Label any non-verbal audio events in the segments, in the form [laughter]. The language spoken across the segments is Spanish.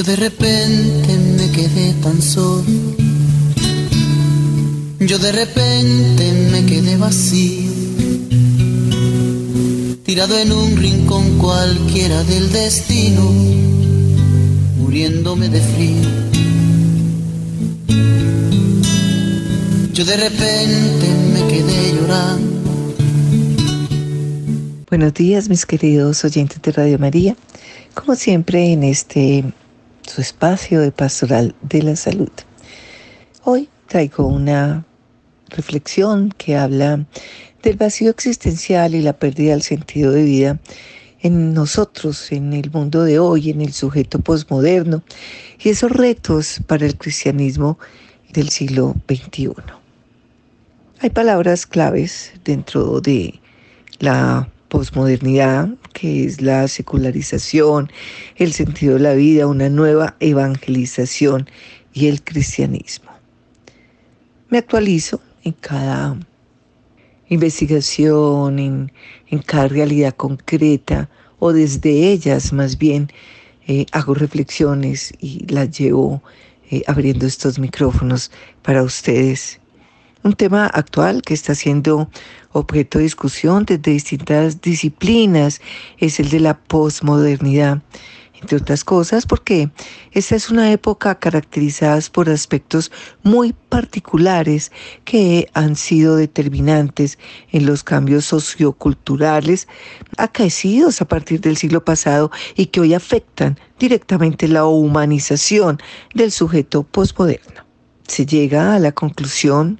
Yo de repente me quedé tan solo. Yo de repente me quedé vacío. Tirado en un rincón cualquiera del destino, muriéndome de frío. Yo de repente me quedé llorando. Buenos días, mis queridos oyentes de Radio María. Como siempre, en este su espacio de pastoral de la salud. Hoy traigo una reflexión que habla del vacío existencial y la pérdida del sentido de vida en nosotros, en el mundo de hoy, en el sujeto posmoderno y esos retos para el cristianismo del siglo XXI. Hay palabras claves dentro de la posmodernidad, que es la secularización, el sentido de la vida, una nueva evangelización y el cristianismo. Me actualizo en cada investigación, en, cada realidad concreta o desde ellas más bien eh, hago reflexiones y las llevo eh, abriendo estos micrófonos para ustedes un tema actual que está siendo objeto de discusión desde distintas disciplinas es el de la posmodernidad, entre otras cosas porque esta es una época caracterizada por aspectos muy particulares que han sido determinantes en los cambios socioculturales acaecidos a partir del siglo pasado y que hoy afectan directamente la humanización del sujeto posmoderno. Se llega a la conclusión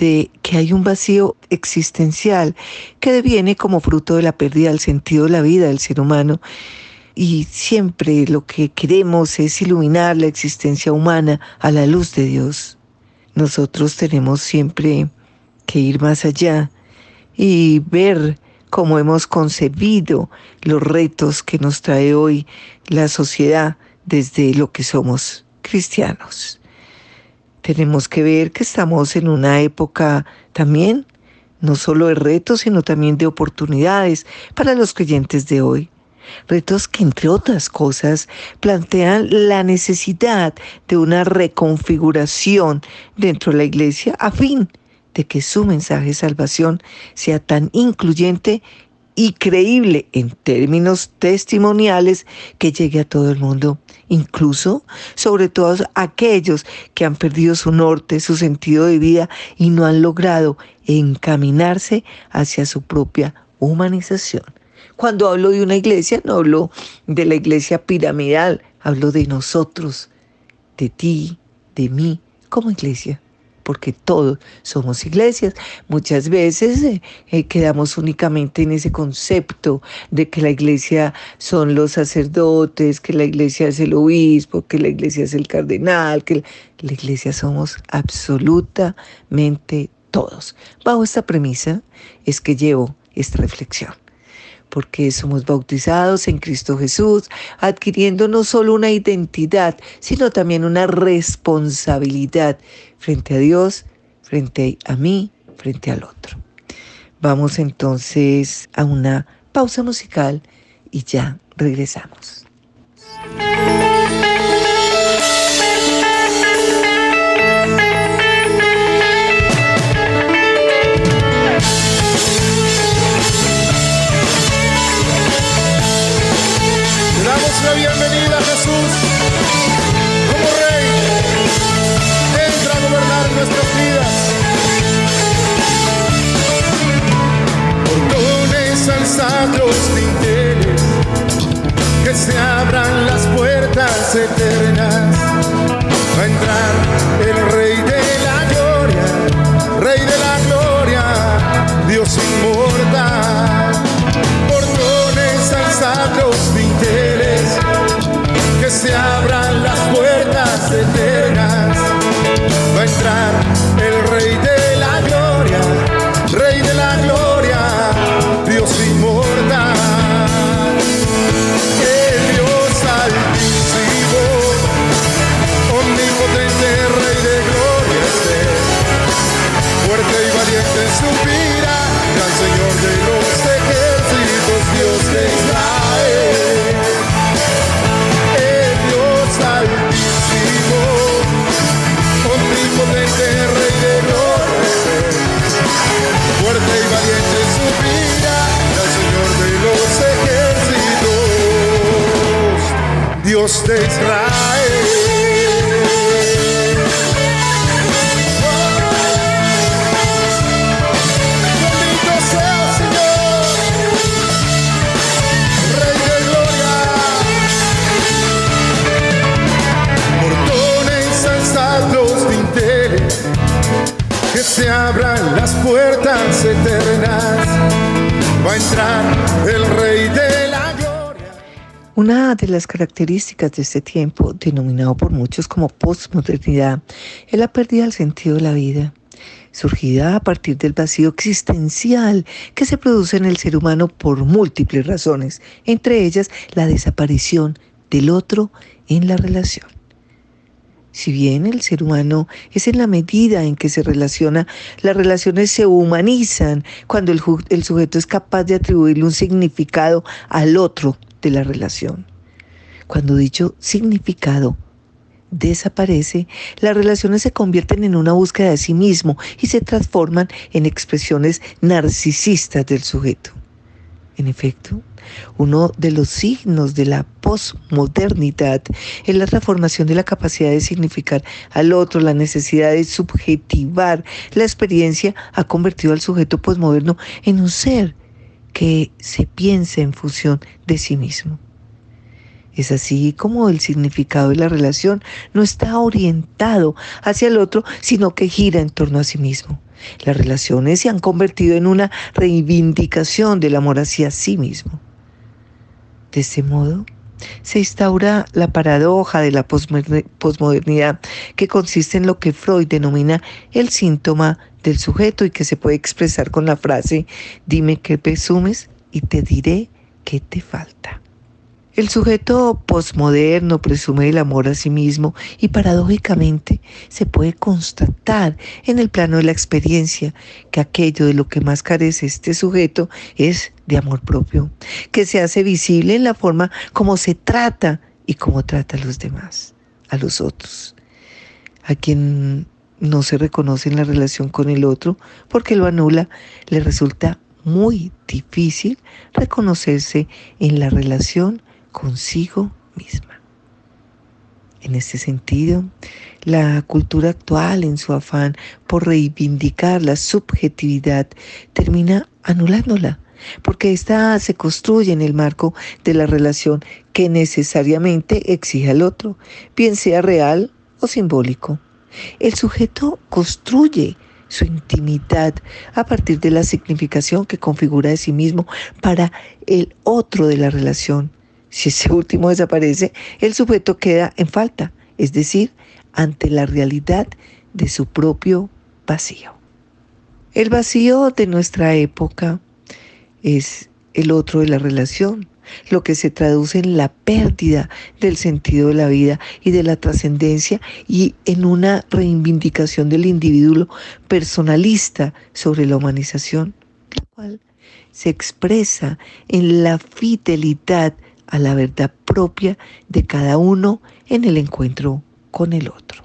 de que hay un vacío existencial que deviene como fruto de la pérdida del sentido de la vida del ser humano y siempre lo que queremos es iluminar la existencia humana a la luz de Dios. Nosotros tenemos siempre que ir más allá y ver cómo hemos concebido los retos que nos trae hoy la sociedad desde lo que somos cristianos. Tenemos que ver que estamos en una época también, no solo de retos, sino también de oportunidades para los creyentes de hoy. Retos que, entre otras cosas, plantean la necesidad de una reconfiguración dentro de la iglesia a fin de que su mensaje de salvación sea tan incluyente y creíble en términos testimoniales que llegue a todo el mundo, incluso sobre todos aquellos que han perdido su norte, su sentido de vida y no han logrado encaminarse hacia su propia humanización. Cuando hablo de una iglesia, no hablo de la iglesia piramidal, hablo de nosotros, de ti, de mí, como iglesia porque todos somos iglesias. Muchas veces eh, eh, quedamos únicamente en ese concepto de que la iglesia son los sacerdotes, que la iglesia es el obispo, que la iglesia es el cardenal, que la iglesia somos absolutamente todos. Bajo esta premisa es que llevo esta reflexión porque somos bautizados en Cristo Jesús, adquiriendo no solo una identidad, sino también una responsabilidad frente a Dios, frente a mí, frente al otro. Vamos entonces a una pausa musical y ya regresamos. Eternas. Va a entrar el Rey de la Gloria, Rey de la Gloria, Dios inmortal. Portones alzados se abran las puertas eternas. Va a entrar el Rey de De Israel. Bendito sea el Señor, Rey de gloria. Portones alzados de dinteles, que se abran las puertas eternas. Va a entrar el Rey de. Una de las características de este tiempo, denominado por muchos como postmodernidad, es la pérdida del sentido de la vida, surgida a partir del vacío existencial que se produce en el ser humano por múltiples razones, entre ellas la desaparición del otro en la relación. Si bien el ser humano es en la medida en que se relaciona, las relaciones se humanizan cuando el, el sujeto es capaz de atribuirle un significado al otro de la relación. Cuando dicho significado desaparece, las relaciones se convierten en una búsqueda de sí mismo y se transforman en expresiones narcisistas del sujeto. En efecto, uno de los signos de la posmodernidad es la transformación de la capacidad de significar al otro, la necesidad de subjetivar la experiencia ha convertido al sujeto posmoderno en un ser que se piensa en función de sí mismo. Es así como el significado de la relación no está orientado hacia el otro, sino que gira en torno a sí mismo. Las relaciones se han convertido en una reivindicación del amor hacia sí mismo. De este modo, se instaura la paradoja de la posmoder- posmodernidad, que consiste en lo que Freud denomina el síntoma del sujeto y que se puede expresar con la frase, dime qué presumes y te diré qué te falta. El sujeto posmoderno presume el amor a sí mismo y paradójicamente se puede constatar en el plano de la experiencia que aquello de lo que más carece este sujeto es de amor propio, que se hace visible en la forma como se trata y cómo trata a los demás, a los otros, a quien no se reconoce en la relación con el otro porque lo anula, le resulta muy difícil reconocerse en la relación consigo misma. En este sentido, la cultura actual, en su afán por reivindicar la subjetividad, termina anulándola, porque ésta se construye en el marco de la relación que necesariamente exige al otro, bien sea real o simbólico. El sujeto construye su intimidad a partir de la significación que configura de sí mismo para el otro de la relación. Si ese último desaparece, el sujeto queda en falta, es decir, ante la realidad de su propio vacío. El vacío de nuestra época es el otro de la relación, lo que se traduce en la pérdida del sentido de la vida y de la trascendencia y en una reivindicación del individuo personalista sobre la humanización, la cual se expresa en la fidelidad a la verdad propia de cada uno en el encuentro con el otro.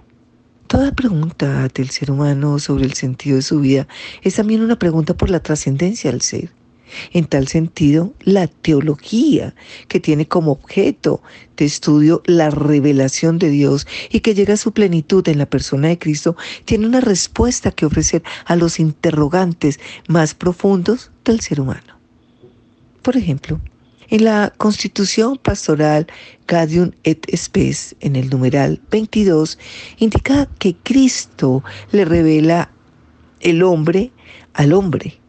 Toda pregunta del ser humano sobre el sentido de su vida es también una pregunta por la trascendencia del ser. En tal sentido, la teología, que tiene como objeto de estudio la revelación de Dios y que llega a su plenitud en la persona de Cristo, tiene una respuesta que ofrecer a los interrogantes más profundos del ser humano. Por ejemplo, en la Constitución Pastoral Gaudium et Spes, en el numeral 22, indica que Cristo le revela el hombre al hombre.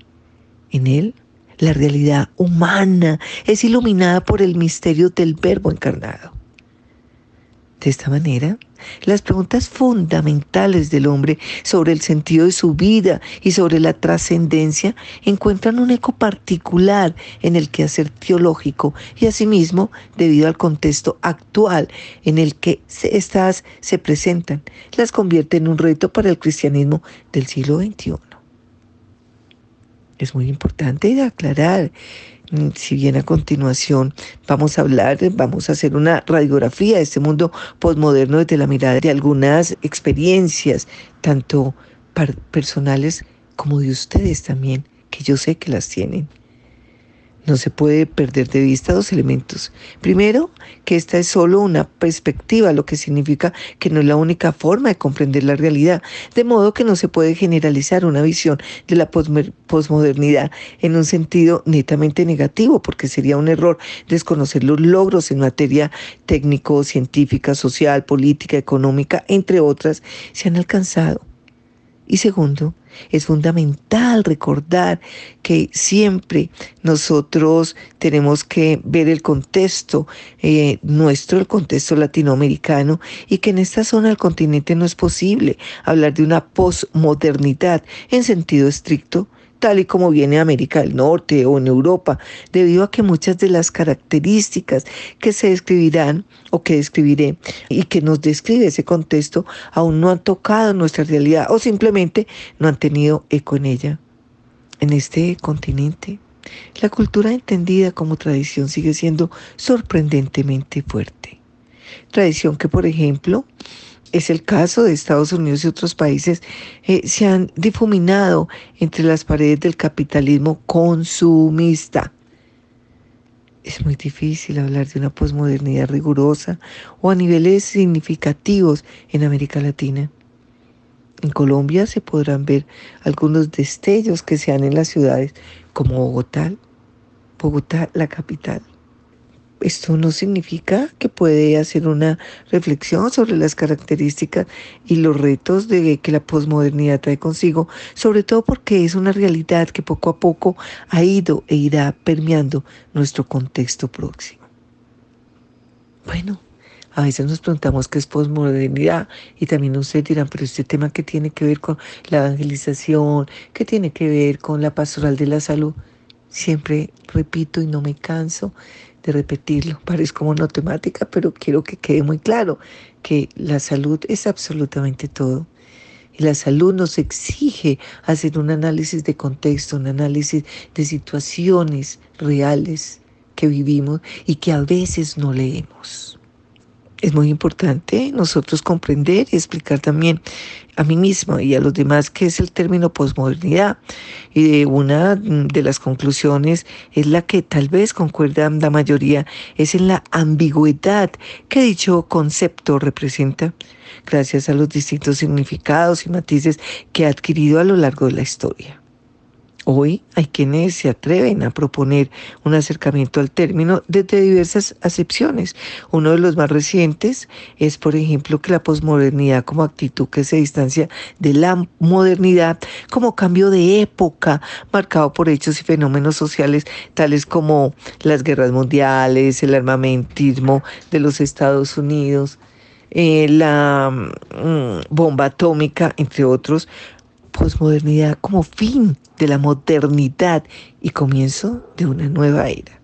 En él, la realidad humana es iluminada por el misterio del Verbo encarnado. De esta manera, las preguntas fundamentales del hombre sobre el sentido de su vida y sobre la trascendencia encuentran un eco particular en el quehacer teológico y asimismo, debido al contexto actual en el que estas se presentan, las convierte en un reto para el cristianismo del siglo XXI. Es muy importante aclarar si bien a continuación vamos a hablar, vamos a hacer una radiografía de este mundo postmoderno desde la mirada de algunas experiencias, tanto personales como de ustedes también, que yo sé que las tienen. No se puede perder de vista dos elementos. Primero, que esta es solo una perspectiva, lo que significa que no es la única forma de comprender la realidad, de modo que no se puede generalizar una visión de la posmodernidad en un sentido netamente negativo, porque sería un error desconocer los logros en materia técnico, científica, social, política, económica, entre otras, se han alcanzado. Y segundo, es fundamental recordar que siempre nosotros tenemos que ver el contexto eh, nuestro, el contexto latinoamericano, y que en esta zona del continente no es posible hablar de una posmodernidad en sentido estricto, tal y como viene en América del Norte o en Europa, debido a que muchas de las características que se describirán o que describiré y que nos describe ese contexto aún no han tocado nuestra realidad o simplemente no han tenido eco en ella. En este continente, la cultura entendida como tradición sigue siendo sorprendentemente fuerte. Tradición que, por ejemplo, es el caso de Estados Unidos y otros países, eh, se han difuminado entre las paredes del capitalismo consumista. Es muy difícil hablar de una posmodernidad rigurosa o a niveles significativos en América Latina. En Colombia se podrán ver algunos destellos que se dan en las ciudades como Bogotá, Bogotá la capital. Esto no significa que puede hacer una reflexión sobre las características y los retos de que la posmodernidad trae consigo, sobre todo porque es una realidad que poco a poco ha ido e irá permeando nuestro contexto próximo. Bueno, a veces nos preguntamos qué es posmodernidad y también ustedes dirán, pero este tema que tiene que ver con la evangelización, que tiene que ver con la pastoral de la salud, siempre repito y no me canso de repetirlo. Parezco monotemática, pero quiero que quede muy claro que la salud es absolutamente todo. Y la salud nos exige hacer un análisis de contexto, un análisis de situaciones reales que vivimos y que a veces no leemos es muy importante nosotros comprender y explicar también a mí mismo y a los demás qué es el término posmodernidad. Y una de las conclusiones es la que tal vez concuerda la mayoría, es en la ambigüedad que dicho concepto representa, gracias a los distintos significados y matices que ha adquirido a lo largo de la historia. Hoy hay quienes se atreven a proponer un acercamiento al término desde diversas acepciones. Uno de los más recientes es, por ejemplo, que la posmodernidad como actitud que se distancia de la modernidad como cambio de época marcado por hechos y fenómenos sociales tales como las guerras mundiales, el armamentismo de los Estados Unidos, eh, la mm, bomba atómica, entre otros, posmodernidad como fin de la modernidad y comienzo de una nueva era.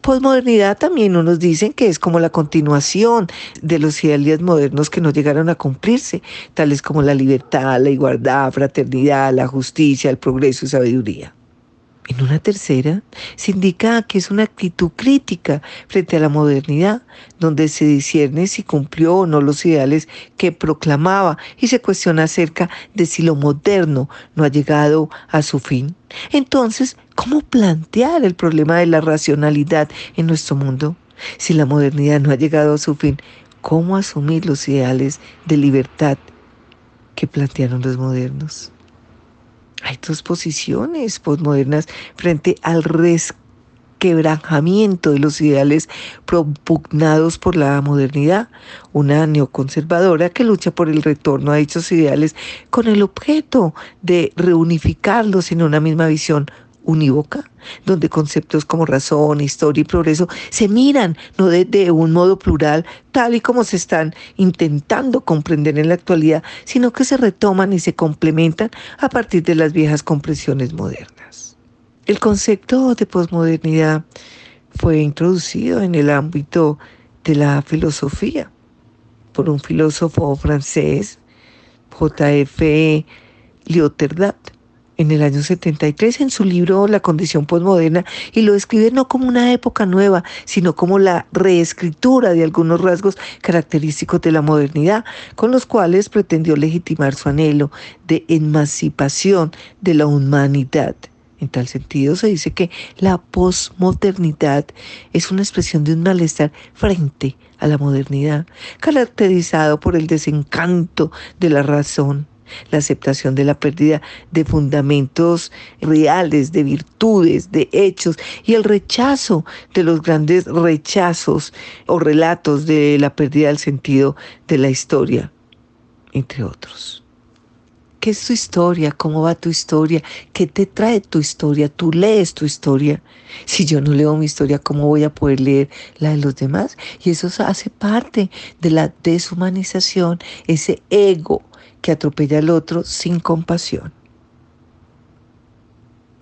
Posmodernidad también unos dicen que es como la continuación de los ideales modernos que no llegaron a cumplirse, tales como la libertad, la igualdad, fraternidad, la justicia, el progreso y sabiduría. En una tercera, se indica que es una actitud crítica frente a la modernidad, donde se discierne si cumplió o no los ideales que proclamaba y se cuestiona acerca de si lo moderno no ha llegado a su fin. Entonces, ¿cómo plantear el problema de la racionalidad en nuestro mundo? Si la modernidad no ha llegado a su fin, ¿cómo asumir los ideales de libertad que plantearon los modernos? Hay dos posiciones postmodernas frente al resquebrajamiento de los ideales propugnados por la modernidad, una neoconservadora que lucha por el retorno a dichos ideales con el objeto de reunificarlos en una misma visión unívoca, donde conceptos como razón, historia y progreso se miran no de, un modo plural, tal y como se están intentando comprender en la actualidad, sino que se retoman y se complementan a partir de las viejas compresiones modernas. El concepto de posmodernidad fue introducido en el ámbito de la filosofía por un filósofo francés, J.F. Lyotard, en el año 73 en su libro La condición postmoderna y lo describe no como una época nueva, sino como la reescritura de algunos rasgos característicos de la modernidad, con los cuales pretendió legitimar su anhelo de emancipación de la humanidad. En tal sentido, se dice que la posmodernidad es una expresión de un malestar frente a la modernidad, caracterizado por el desencanto de la razón, la aceptación de la pérdida de fundamentos reales, de virtudes, de hechos y el rechazo de los grandes rechazos o relatos de la pérdida del sentido de la historia, entre otros. ¿Qué es tu historia? ¿Cómo va tu historia? ¿Qué te trae tu historia? Tú lees tu historia. Si yo no leo mi historia, ¿cómo voy a poder leer la de los demás? Y eso hace parte de la deshumanización, ese ego que atropella al otro sin compasión.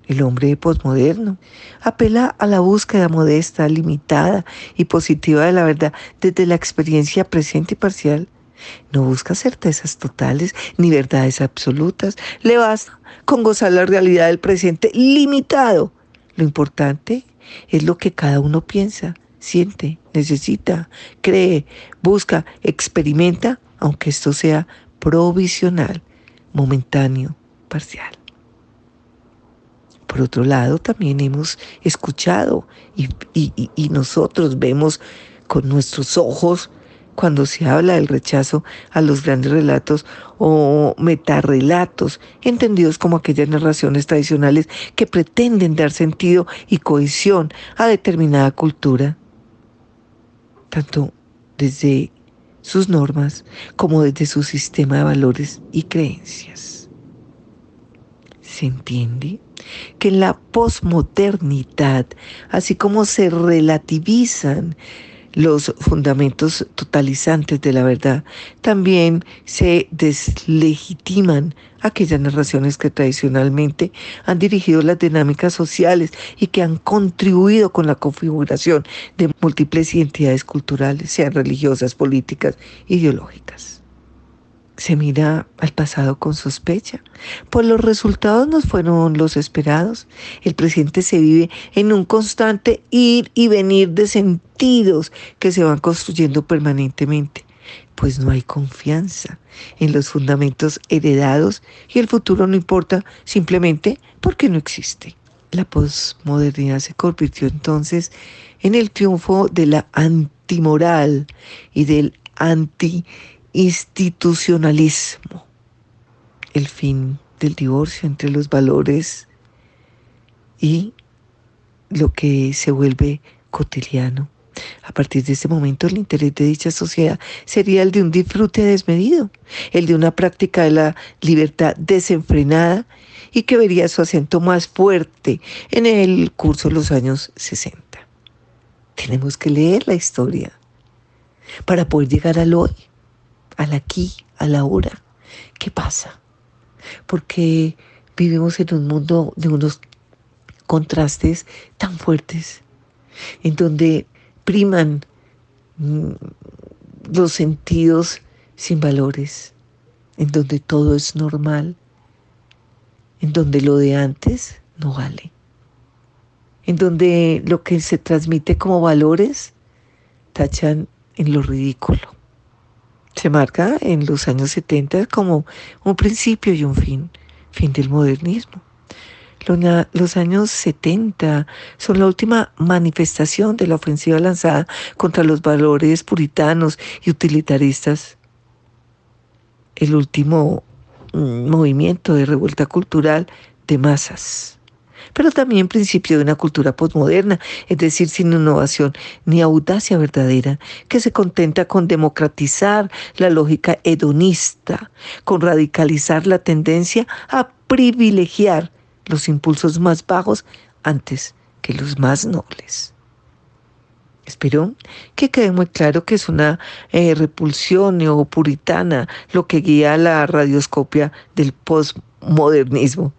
El hombre posmoderno apela a la búsqueda modesta, limitada y positiva de la verdad desde la experiencia presente y parcial. No busca certezas totales ni verdades absolutas. Le basta con gozar la realidad del presente limitado. Lo importante es lo que cada uno piensa, siente, necesita, cree, busca, experimenta, aunque esto sea provisional, momentáneo, parcial. Por otro lado, también hemos escuchado y, nosotros vemos con nuestros ojos cuando se habla del rechazo a los grandes relatos o metarrelatos, entendidos como aquellas narraciones tradicionales que pretenden dar sentido y cohesión a determinada cultura, tanto desde sus normas como desde su sistema de valores y creencias. ¿Se entiende? Que en la posmodernidad, así como se relativizan los fundamentos totalizantes de la verdad, también se deslegitiman aquellas narraciones que tradicionalmente han dirigido las dinámicas sociales y que han contribuido con la configuración de múltiples identidades culturales, sean religiosas, políticas, ideológicas se mira al pasado con sospecha. Pues los resultados no fueron los esperados. El presente se vive en un constante ir y venir de sentidos que se van construyendo permanentemente. Pues no hay confianza en los fundamentos heredados y el futuro no importa simplemente porque no existe. La posmodernidad se convirtió entonces en el triunfo de la antimoral y del anti institucionalismo, el fin del divorcio entre los valores y lo que se vuelve cotidiano. A partir de ese momento el interés de dicha sociedad sería el de un disfrute desmedido, el de una práctica de la libertad desenfrenada y que vería su acento más fuerte en el curso de los años 60. Tenemos que leer la historia para poder llegar al hoy al aquí, a la hora. ¿Qué pasa? Porque vivimos en un mundo de unos contrastes tan fuertes, en donde priman mm, los sentidos sin valores, en donde todo es normal, en donde lo de antes no vale, en donde lo que se transmite como valores tachan en lo ridículo se marca en los años 70 como un principio y un fin, fin del modernismo. Los años 70 son la última manifestación de la ofensiva lanzada contra los valores puritanos y utilitaristas. El último mm, movimiento de revuelta cultural de masas pero también principio de una cultura postmoderna, es decir, sin innovación ni audacia verdadera, que se contenta con democratizar la lógica hedonista, con radicalizar la tendencia a privilegiar los impulsos más bajos antes que los más nobles. Espero que quede muy claro que es una eh, repulsión neopuritana lo que guía la radioscopia del postmodernismo.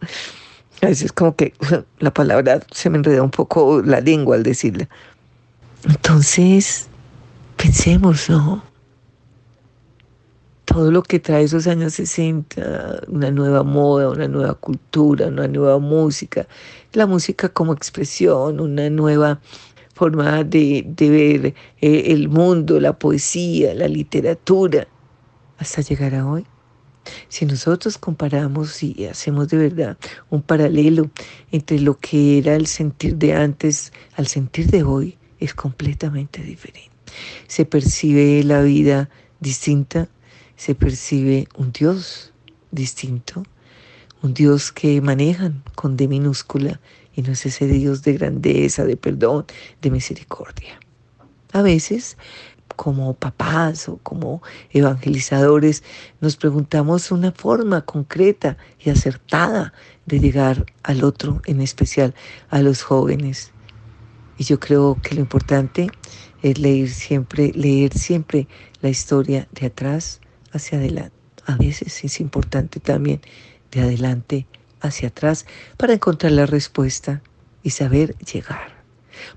A veces como que la palabra se me enreda un poco la lengua al decirla. Entonces, pensemos, ¿no? Todo lo que trae esos años 60, una nueva moda, una nueva cultura, una nueva música, la música como expresión, una nueva forma de, ver eh, el mundo, la poesía, la literatura, hasta llegar a hoy. Si nosotros comparamos y hacemos de verdad un paralelo entre lo que era el sentir de antes al sentir de hoy, es completamente diferente. Se percibe la vida distinta, se percibe un Dios distinto, un Dios que manejan con D minúscula y no es ese Dios de grandeza, de perdón, de misericordia. A veces, como papás o como evangelizadores, nos preguntamos una forma concreta y acertada de llegar al otro, en especial a los jóvenes. Y yo creo que lo importante es leer siempre, leer siempre la historia de atrás hacia adelante. A veces es importante también de adelante hacia atrás para encontrar la respuesta y saber llegar.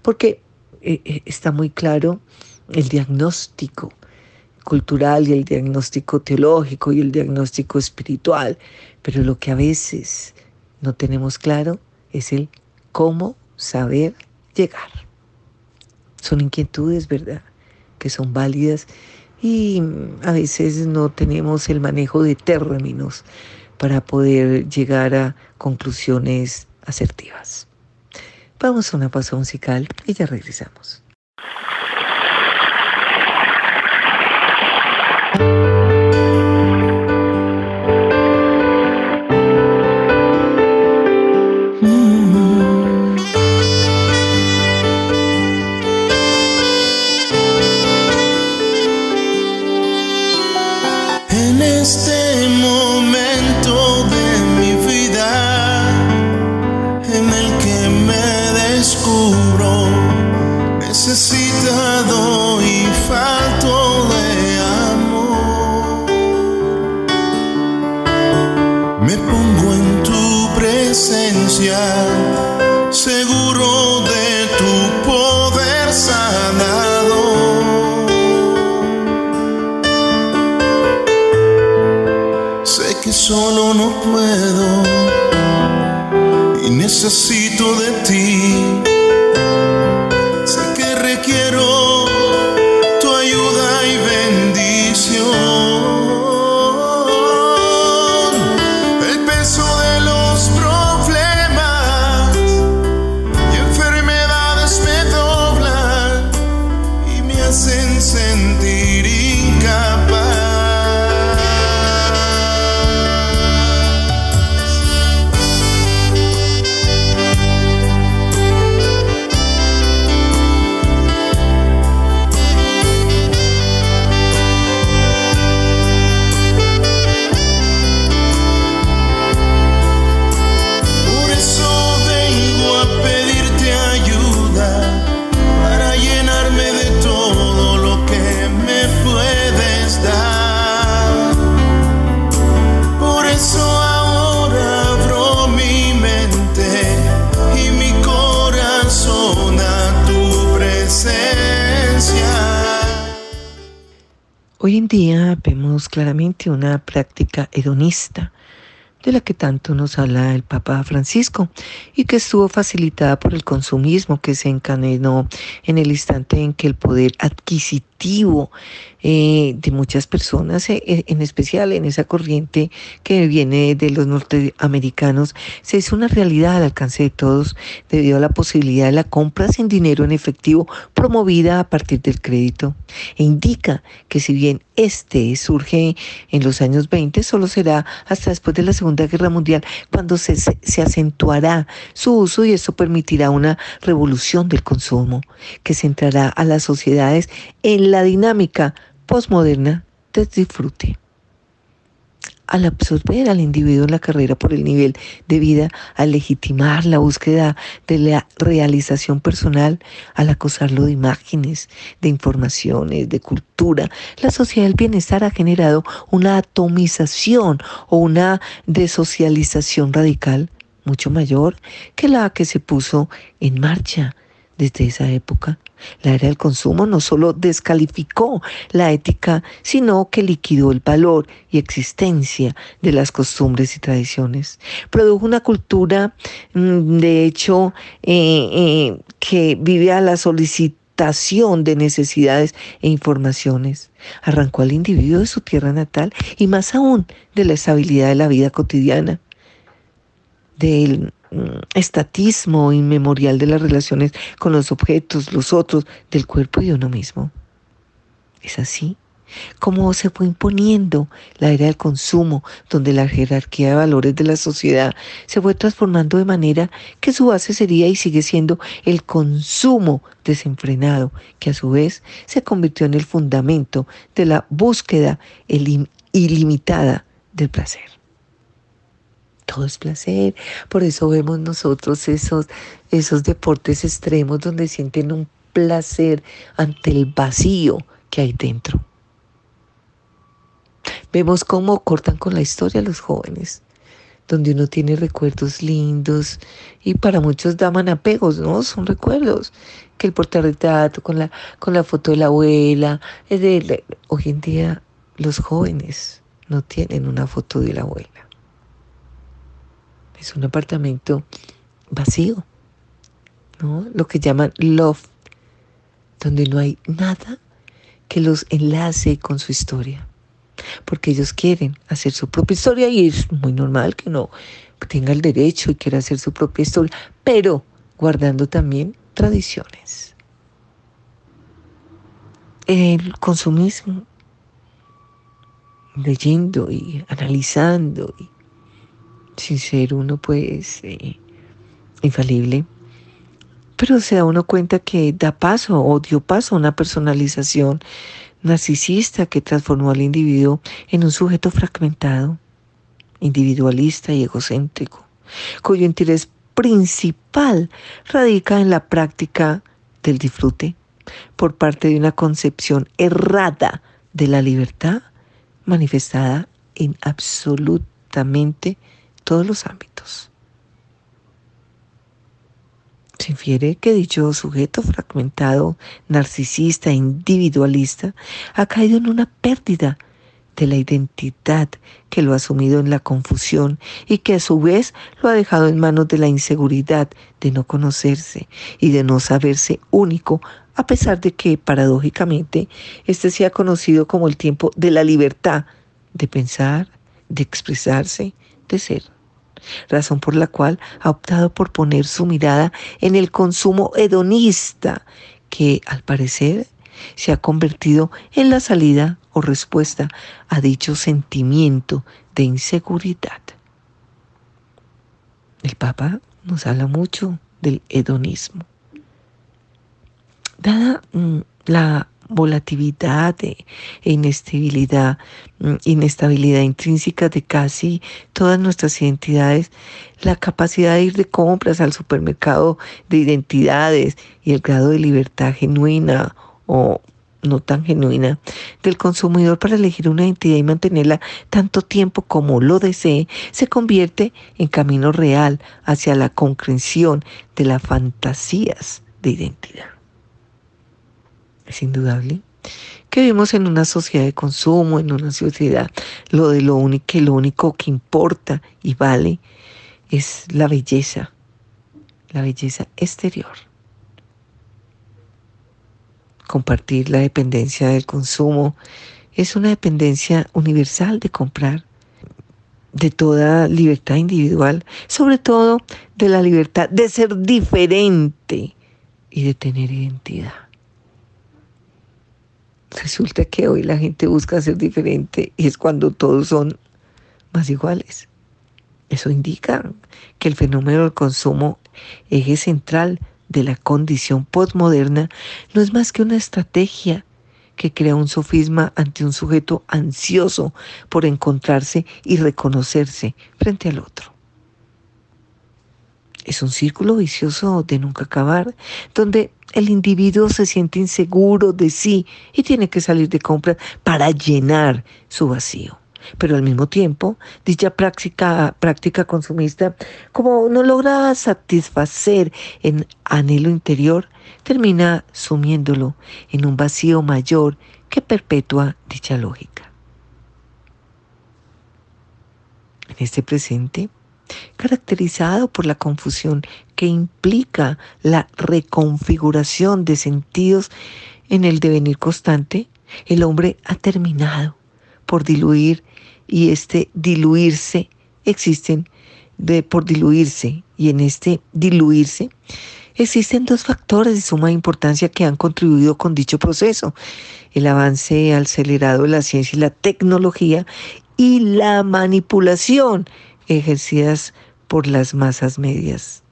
Porque eh, eh, está muy claro el diagnóstico cultural y el diagnóstico teológico y el diagnóstico espiritual, pero lo que a veces no tenemos claro es el cómo saber llegar. Son inquietudes, ¿verdad? Que son válidas y a veces no tenemos el manejo de términos para poder llegar a conclusiones asertivas. Vamos a una pausa musical y ya regresamos. Claramente una práctica hedonista de la que tanto nos habla el Papa Francisco y que estuvo facilitada por el consumismo que se encadenó en el instante en que el poder adquisitivo eh, de muchas personas, eh, eh, en especial en esa corriente que viene de los norteamericanos, se hizo una realidad al alcance de todos debido a la posibilidad de la compra sin dinero en efectivo promovida a partir del crédito. E indica que si bien este surge en los años 20, solo será hasta después de la Segunda Guerra Mundial cuando se, se acentuará su uso y eso permitirá una revolución del consumo que centrará a las sociedades en la dinámica postmoderna de disfrute. Al absorber al individuo en la carrera por el nivel de vida, al legitimar la búsqueda de la realización personal, al acosarlo de imágenes, de informaciones, de cultura, la sociedad del bienestar ha generado una atomización o una desocialización radical mucho mayor que la que se puso en marcha desde esa época. La era del consumo no solo descalificó la ética, sino que liquidó el valor y existencia de las costumbres y tradiciones. Produjo una cultura, mm, de hecho, eh, eh, que vive a la solicitud explotación de necesidades e informaciones. Arrancó al individuo de su tierra natal y más aún de la estabilidad de la vida cotidiana, del estatismo inmemorial de las relaciones con los objetos, los otros, del cuerpo y de uno mismo. Es así cómo se fue imponiendo la era del consumo, donde la jerarquía de valores de la sociedad se fue transformando de manera que su base sería y sigue siendo el consumo desenfrenado, que a su vez se convirtió en el fundamento de la búsqueda ilimitada del placer. Todo es placer, por eso vemos nosotros esos, esos deportes extremos donde sienten un placer ante el vacío que hay dentro. Vemos cómo cortan con la historia los jóvenes, donde uno tiene recuerdos lindos y para muchos daban apegos, ¿no? Son recuerdos. Que el portarretrato con la, con la foto de la abuela. Es de, hoy en día los jóvenes no tienen una foto de la abuela. Es un apartamento vacío, ¿no? Lo que llaman love, donde no hay nada que los enlace con su historia porque ellos quieren hacer su propia historia y es muy normal que no tenga el derecho y quiera hacer su propia historia, pero guardando también tradiciones. El consumismo, leyendo y analizando, y sin ser uno pues eh, infalible, pero se da uno cuenta que da paso o dio paso a una personalización narcisista que transformó al individuo en un sujeto fragmentado, individualista y egocéntrico, cuyo interés principal radica en la práctica del disfrute por parte de una concepción errada de la libertad manifestada en absolutamente todos los ámbitos. Se infiere que dicho sujeto fragmentado, narcisista, individualista, ha caído en una pérdida de la identidad que lo ha sumido en la confusión y que a su vez lo ha dejado en manos de la inseguridad de no conocerse y de no saberse único, a pesar de que, paradójicamente, este sea conocido como el tiempo de la libertad de pensar, de expresarse, de ser razón por la cual ha optado por poner su mirada en el consumo hedonista, que al parecer se ha convertido en la salida o respuesta a dicho sentimiento de inseguridad. El Papa nos habla mucho del hedonismo. Dada mm, la volatilidad e inestabilidad, mm, inestabilidad intrínseca de casi todas nuestras identidades, la capacidad de ir de compras al supermercado de identidades y el grado de libertad genuina o no tan genuina del consumidor para elegir una identidad y mantenerla tanto tiempo como lo desee, se convierte en camino real hacia la concreción de las fantasías de identidad. Es indudable que vivimos en una sociedad de consumo, en una sociedad lo de lo único que lo único que importa y vale es la belleza, la belleza exterior. Compartir la dependencia del consumo es una dependencia universal de comprar, de toda libertad individual, sobre todo de la libertad de ser diferente y de tener identidad. Resulta que hoy la gente busca ser diferente y es cuando todos son más iguales. Eso indica que el fenómeno del consumo, eje central de la condición postmoderna, no es más que una estrategia que crea un sofisma ante un sujeto ansioso por encontrarse y reconocerse frente al otro. Es un círculo vicioso de nunca acabar, donde el individuo se siente inseguro de sí y tiene que salir de compras para llenar su vacío. Pero al mismo tiempo, dicha práctica, práctica consumista, como no logra satisfacer en anhelo interior, termina sumiéndolo en un vacío mayor que perpetúa dicha lógica. En este presente, caracterizado por la confusión que implica la reconfiguración de sentidos en el devenir constante, el hombre ha terminado por diluir y este diluirse existen de por diluirse y en este diluirse existen dos factores de suma importancia que han contribuido con dicho proceso. El avance acelerado de la ciencia y la tecnología y la manipulación ejercidas por las masas medias,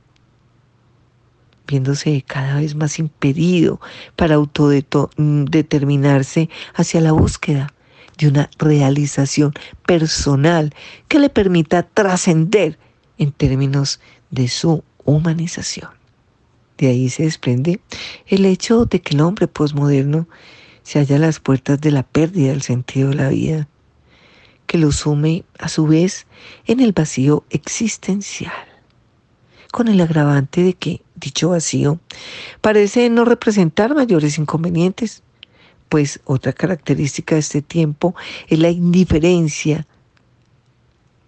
viéndose cada vez más impedido para autodeterminarse hacia la búsqueda de una realización personal que le permita trascender en términos de su humanización. De ahí se desprende el hecho de que el hombre posmoderno se halla a las puertas de la pérdida del sentido de la vida, que lo sume a su vez en el vacío existencial, con el agravante de que dicho vacío parece no representar mayores inconvenientes, pues otra característica de este tiempo es la indiferencia.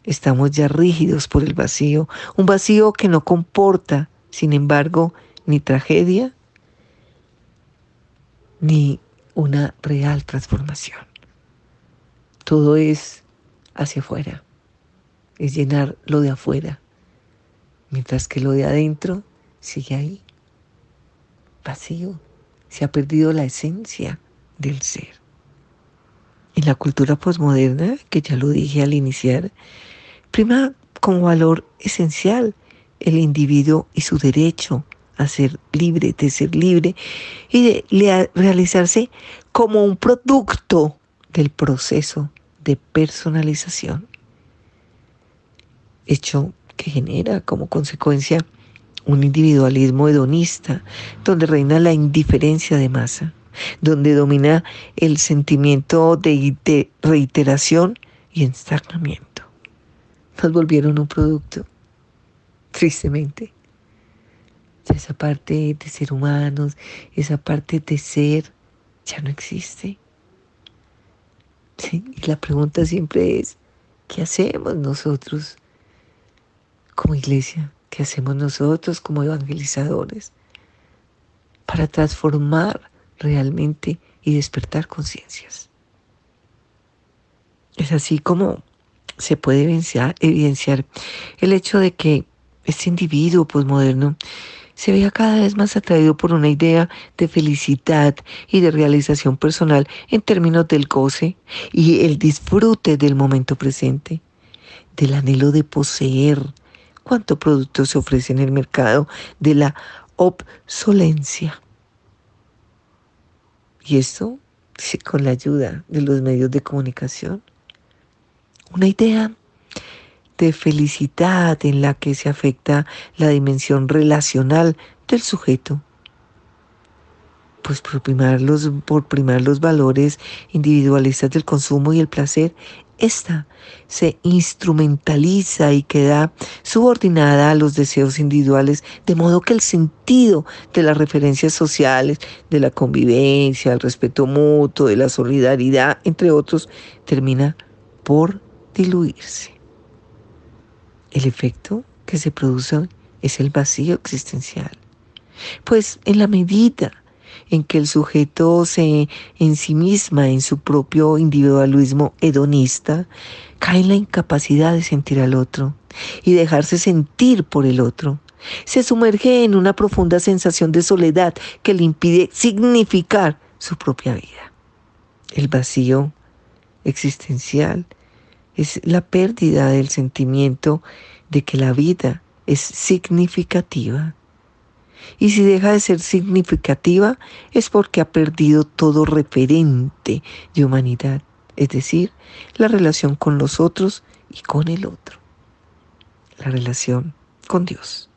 Estamos ya rígidos por el vacío, un vacío que no comporta, sin embargo, ni tragedia, ni una real transformación. Todo es hacia afuera, es llenar lo de afuera, mientras que lo de adentro sigue ahí, vacío, se ha perdido la esencia del ser. En la cultura posmoderna, que ya lo dije al iniciar, prima como valor esencial el individuo y su derecho a ser libre, de ser libre y de realizarse como un producto del proceso de personalización, hecho que genera como consecuencia un individualismo hedonista, donde reina la indiferencia de masa, donde domina el sentimiento de reiteración y estancamiento. Nos volvieron un producto, tristemente. Esa parte de ser humanos, esa parte de ser, ya no existe. Y la pregunta siempre es, ¿qué hacemos nosotros como iglesia? ¿Qué hacemos nosotros como evangelizadores para transformar realmente y despertar conciencias? Es así como se puede evidenciar, evidenciar el hecho de que este individuo posmoderno se vea cada vez más atraído por una idea de felicidad y de realización personal en términos del goce y el disfrute del momento presente, del anhelo de poseer cuánto producto se ofrece en el mercado de la obsolencia. Y esto con la ayuda de los medios de comunicación. Una idea de felicidad en la que se afecta la dimensión relacional del sujeto. Pues por primar los, por primar los valores individualistas del consumo y el placer, esta se instrumentaliza y queda subordinada a los deseos individuales, de modo que el sentido de las referencias sociales, de la convivencia, el respeto mutuo, de la solidaridad, entre otros, termina por diluirse. El efecto que se produce es el vacío existencial. Pues en la medida en que el sujeto se en sí misma en su propio individualismo hedonista, cae en la incapacidad de sentir al otro y dejarse sentir por el otro. Se sumerge en una profunda sensación de soledad que le impide significar su propia vida. El vacío existencial es la pérdida del sentimiento de que la vida es significativa. Y si deja de ser significativa es porque ha perdido todo referente de humanidad, es decir, la relación con los otros y con el otro, la relación con Dios.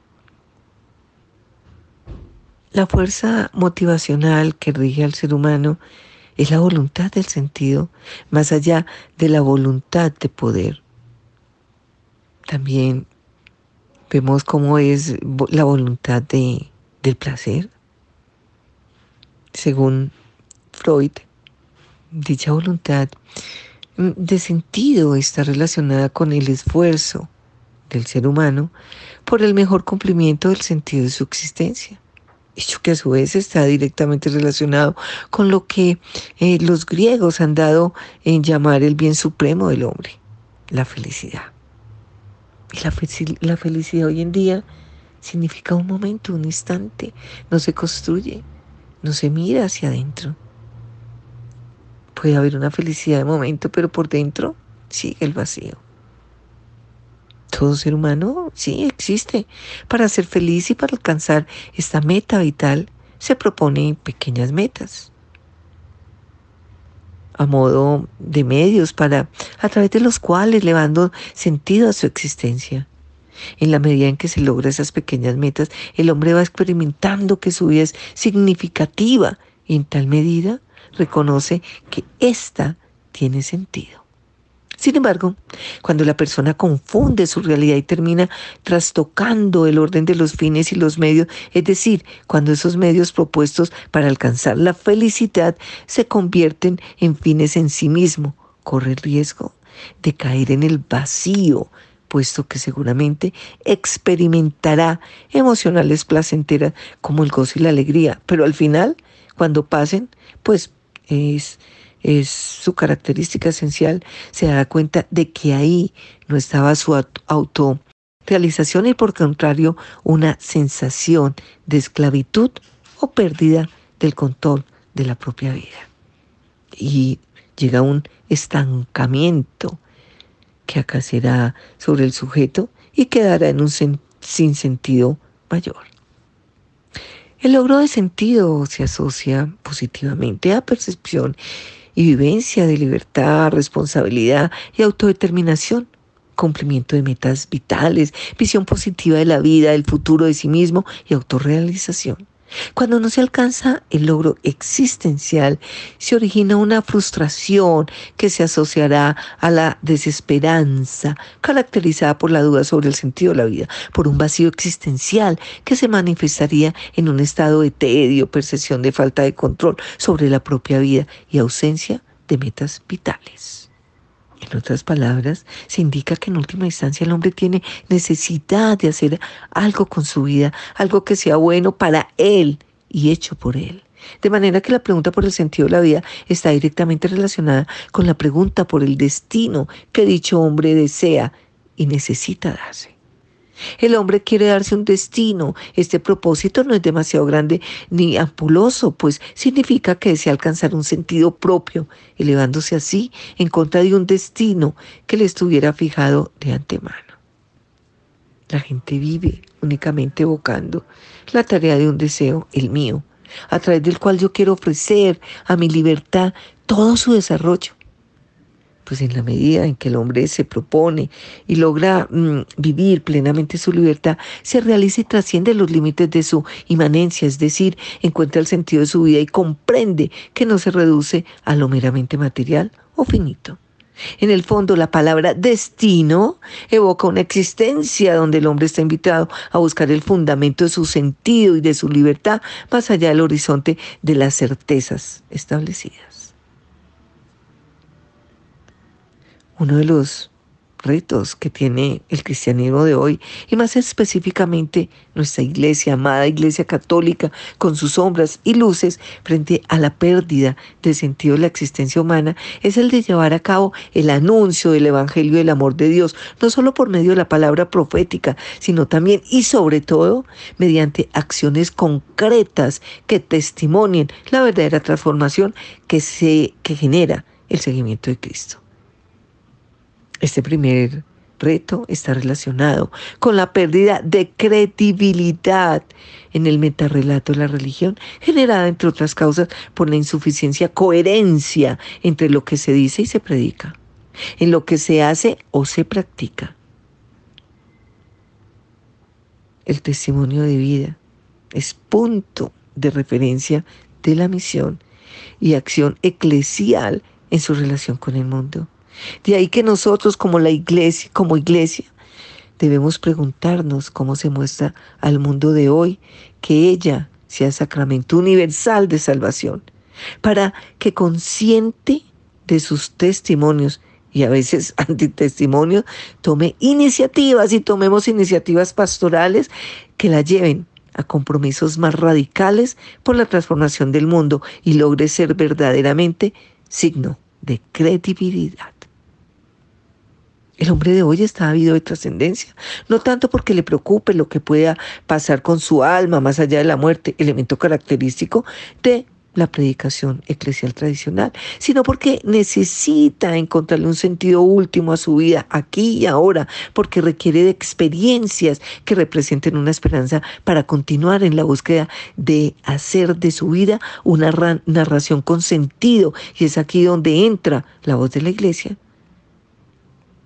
La fuerza motivacional que rige al ser humano es la voluntad del sentido, más allá de la voluntad de poder. También vemos cómo es la voluntad de, del placer. Según Freud, dicha voluntad mm, de sentido está relacionada con el esfuerzo del ser humano por el mejor cumplimiento del sentido de su existencia. Hecho que a su vez está directamente relacionado con lo que eh, los griegos han dado en llamar el bien supremo del hombre, la felicidad. Y la, la felicidad hoy en día significa un momento, un instante, no se construye, no se mira hacia adentro. Puede haber una felicidad de momento, pero por dentro sigue el vacío. Todo ser humano sí existe. Para ser feliz y para alcanzar esta meta vital se propone pequeñas metas a modo de medios para a través de los cuales le dando sentido a su existencia. En la medida en que se logra esas pequeñas metas, el hombre va experimentando que su vida es significativa y en tal medida reconoce que ésta tiene sentido. Sin embargo, cuando la persona confunde su realidad y termina trastocando el orden de los fines y los medios, es decir, cuando esos medios propuestos para alcanzar la felicidad se convierten en fines en sí mismo, corre el riesgo de caer en el vacío, puesto que seguramente experimentará emocionales placenteras como el gozo y la alegría, pero al final, cuando pasen, pues es es su característica esencial, se da cuenta de que ahí no estaba su autorrealización y por contrario una sensación de esclavitud o pérdida del control de la propia vida. Y llega un estancamiento que acá será sobre el sujeto y quedará en un sinsentido mayor. El logro de sentido se asocia positivamente a percepción y vivencia de libertad, responsabilidad y autodeterminación, cumplimiento de metas vitales, visión positiva de la vida, del futuro de sí mismo y autorrealización. Cuando no se alcanza el logro existencial, se origina una frustración que se asociará a la desesperanza, caracterizada por la duda sobre el sentido de la vida, por un vacío existencial que se manifestaría en un estado de tedio, percepción de falta de control sobre la propia vida y ausencia de metas vitales. En otras palabras, se indica que en última instancia el hombre tiene necesidad de hacer algo con su vida, algo que sea bueno para él y hecho por él. De manera que la pregunta por el sentido de la vida está directamente relacionada con la pregunta por el destino que dicho hombre desea y necesita darse. El hombre quiere darse un destino. Este propósito no es demasiado grande ni ampuloso, pues significa que desea alcanzar un sentido propio, elevándose así en contra de un destino que le estuviera fijado de antemano. La gente vive únicamente evocando la tarea de un deseo, el mío, a través del cual yo quiero ofrecer a mi libertad todo su desarrollo pues en la medida en que el hombre se propone y logra mm, vivir plenamente su libertad, se realiza y trasciende los límites de su inmanencia, es decir, encuentra el sentido de su vida y comprende que no se reduce a lo meramente material o finito. En el fondo, la palabra destino evoca una existencia donde el hombre está invitado a buscar el fundamento de su sentido y de su libertad más allá del horizonte de las certezas establecidas. Uno de los retos que tiene el cristianismo de hoy y más específicamente nuestra iglesia, amada iglesia católica, con sus sombras y luces frente a la pérdida del sentido de la existencia humana, es el de llevar a cabo el anuncio del Evangelio del amor de Dios, no solo por medio de la palabra profética, sino también y sobre todo mediante acciones concretas que testimonien la verdadera transformación que, se, que genera el seguimiento de Cristo. Este primer reto está relacionado con la pérdida de credibilidad en el metarrelato de la religión, generada, entre otras causas, por la insuficiencia coherencia entre lo que se dice y se predica, en lo que se hace o se practica. El testimonio de vida es punto de referencia de la misión y acción eclesial en su relación con el mundo. De ahí que nosotros como la iglesia, como iglesia, debemos preguntarnos cómo se muestra al mundo de hoy que ella sea sacramento universal de salvación, para que consciente de sus testimonios y a veces [laughs] antitestimonio, tome iniciativas y tomemos iniciativas pastorales que la lleven a compromisos más radicales por la transformación del mundo y logre ser verdaderamente signo de credibilidad. El hombre de hoy está habido de trascendencia, no tanto porque le preocupe lo que pueda pasar con su alma más allá de la muerte, elemento característico de la predicación eclesial tradicional, sino porque necesita encontrarle un sentido último a su vida aquí y ahora, porque requiere de experiencias que representen una esperanza para continuar en la búsqueda de hacer de su vida una narración con sentido. Y es aquí donde entra la voz de la iglesia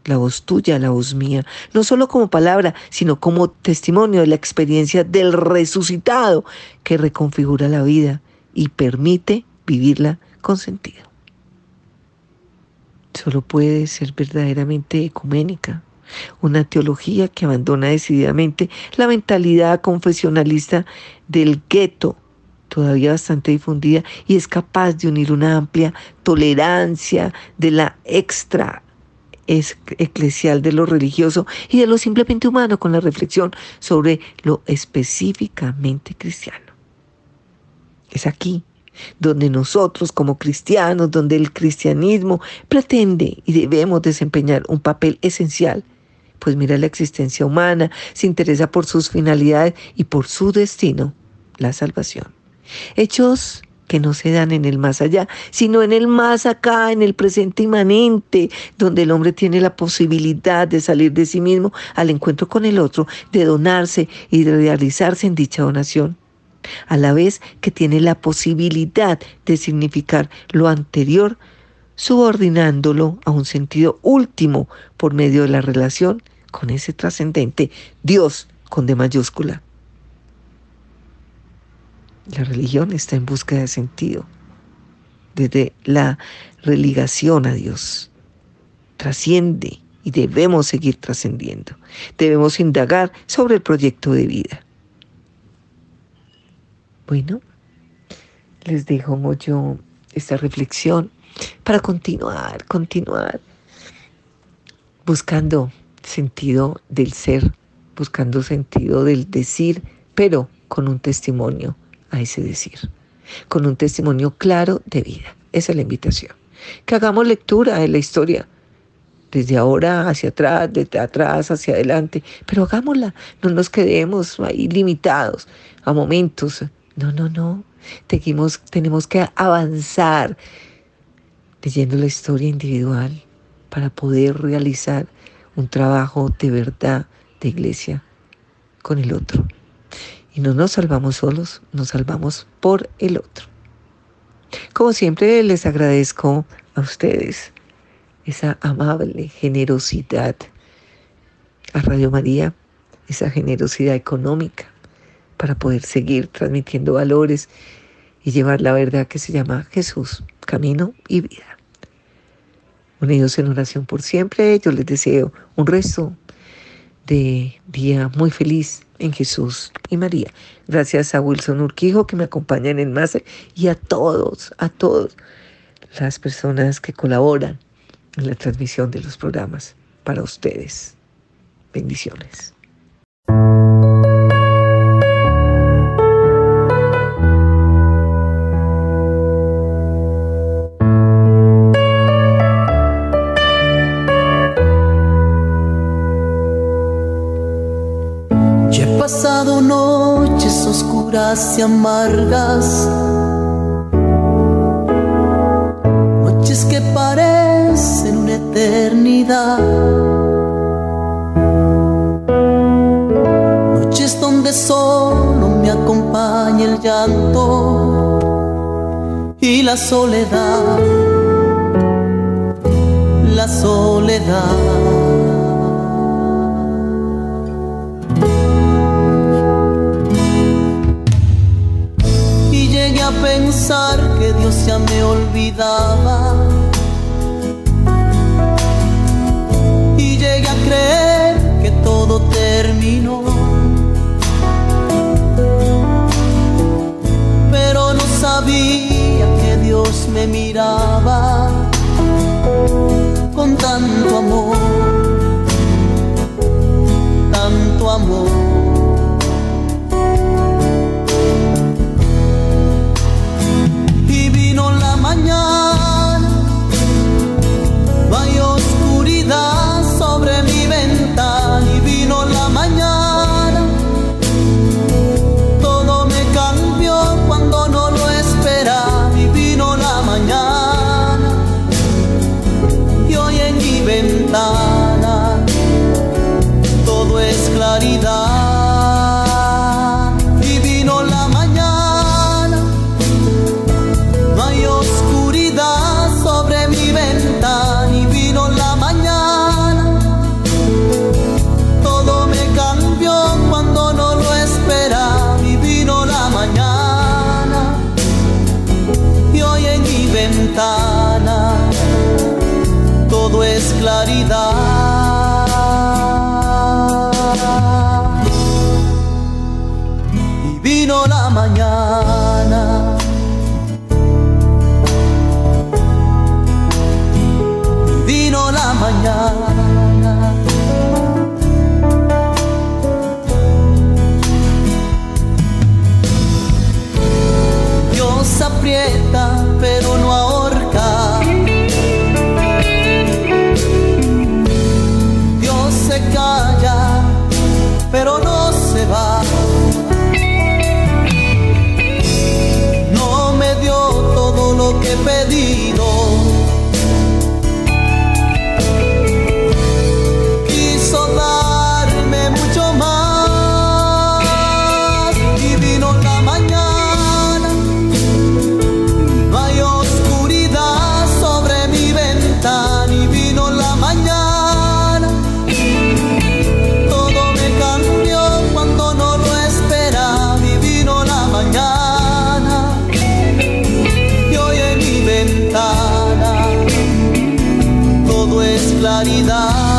la voz tuya, la voz mía, no solo como palabra, sino como testimonio de la experiencia del resucitado que reconfigura la vida y permite vivirla con sentido. Solo puede ser verdaderamente ecuménica, una teología que abandona decididamente la mentalidad confesionalista del gueto, todavía bastante difundida, y es capaz de unir una amplia tolerancia de la extra eclesial de lo religioso y de lo simplemente humano con la reflexión sobre lo específicamente cristiano. Es aquí donde nosotros como cristianos, donde el cristianismo pretende y debemos desempeñar un papel esencial, pues mira la existencia humana, se interesa por sus finalidades y por su destino, la salvación. Hechos que no se dan en el más allá, sino en el más acá, en el presente inmanente, donde el hombre tiene la posibilidad de salir de sí mismo al encuentro con el otro, de donarse y de realizarse en dicha donación a la vez que tiene la posibilidad de significar lo anterior, subordinándolo a un sentido último por medio de la relación con ese trascendente Dios con D mayúscula. La religión está en busca de sentido, desde la religación a Dios. Trasciende y debemos seguir trascendiendo. Debemos indagar sobre el proyecto de vida. Bueno, les dejo esta reflexión para continuar, continuar buscando sentido del ser, buscando sentido del decir, pero con un testimonio a ese decir, con un testimonio claro de vida. Esa es la invitación. Que hagamos lectura de la historia, desde ahora hacia atrás, desde atrás hacia adelante, pero hagámosla, no nos quedemos ahí limitados a momentos no, no, no. Tenemos, tenemos que avanzar leyendo la historia individual para poder realizar un trabajo de verdad de iglesia con el otro. Y no nos salvamos solos, nos salvamos por el otro. Como siempre les agradezco a ustedes esa amable generosidad a Radio María, esa generosidad económica para poder seguir transmitiendo valores y llevar la verdad que se llama Jesús, camino y vida. Unidos en oración por siempre, yo les deseo un resto de día muy feliz en Jesús y María. Gracias a Wilson Urquijo que me acompaña en el y a todos, a todas las personas que colaboran en la transmisión de los programas para ustedes. Bendiciones. Y amargas. Noches que parecen una eternidad. Noches donde solo me acompaña el llanto y la soledad. La soledad. Me olvidaba. Y llegué a creer que todo terminó. Pero no sabía que Dios me miraba con tanto amor, tanto amor. La claridad.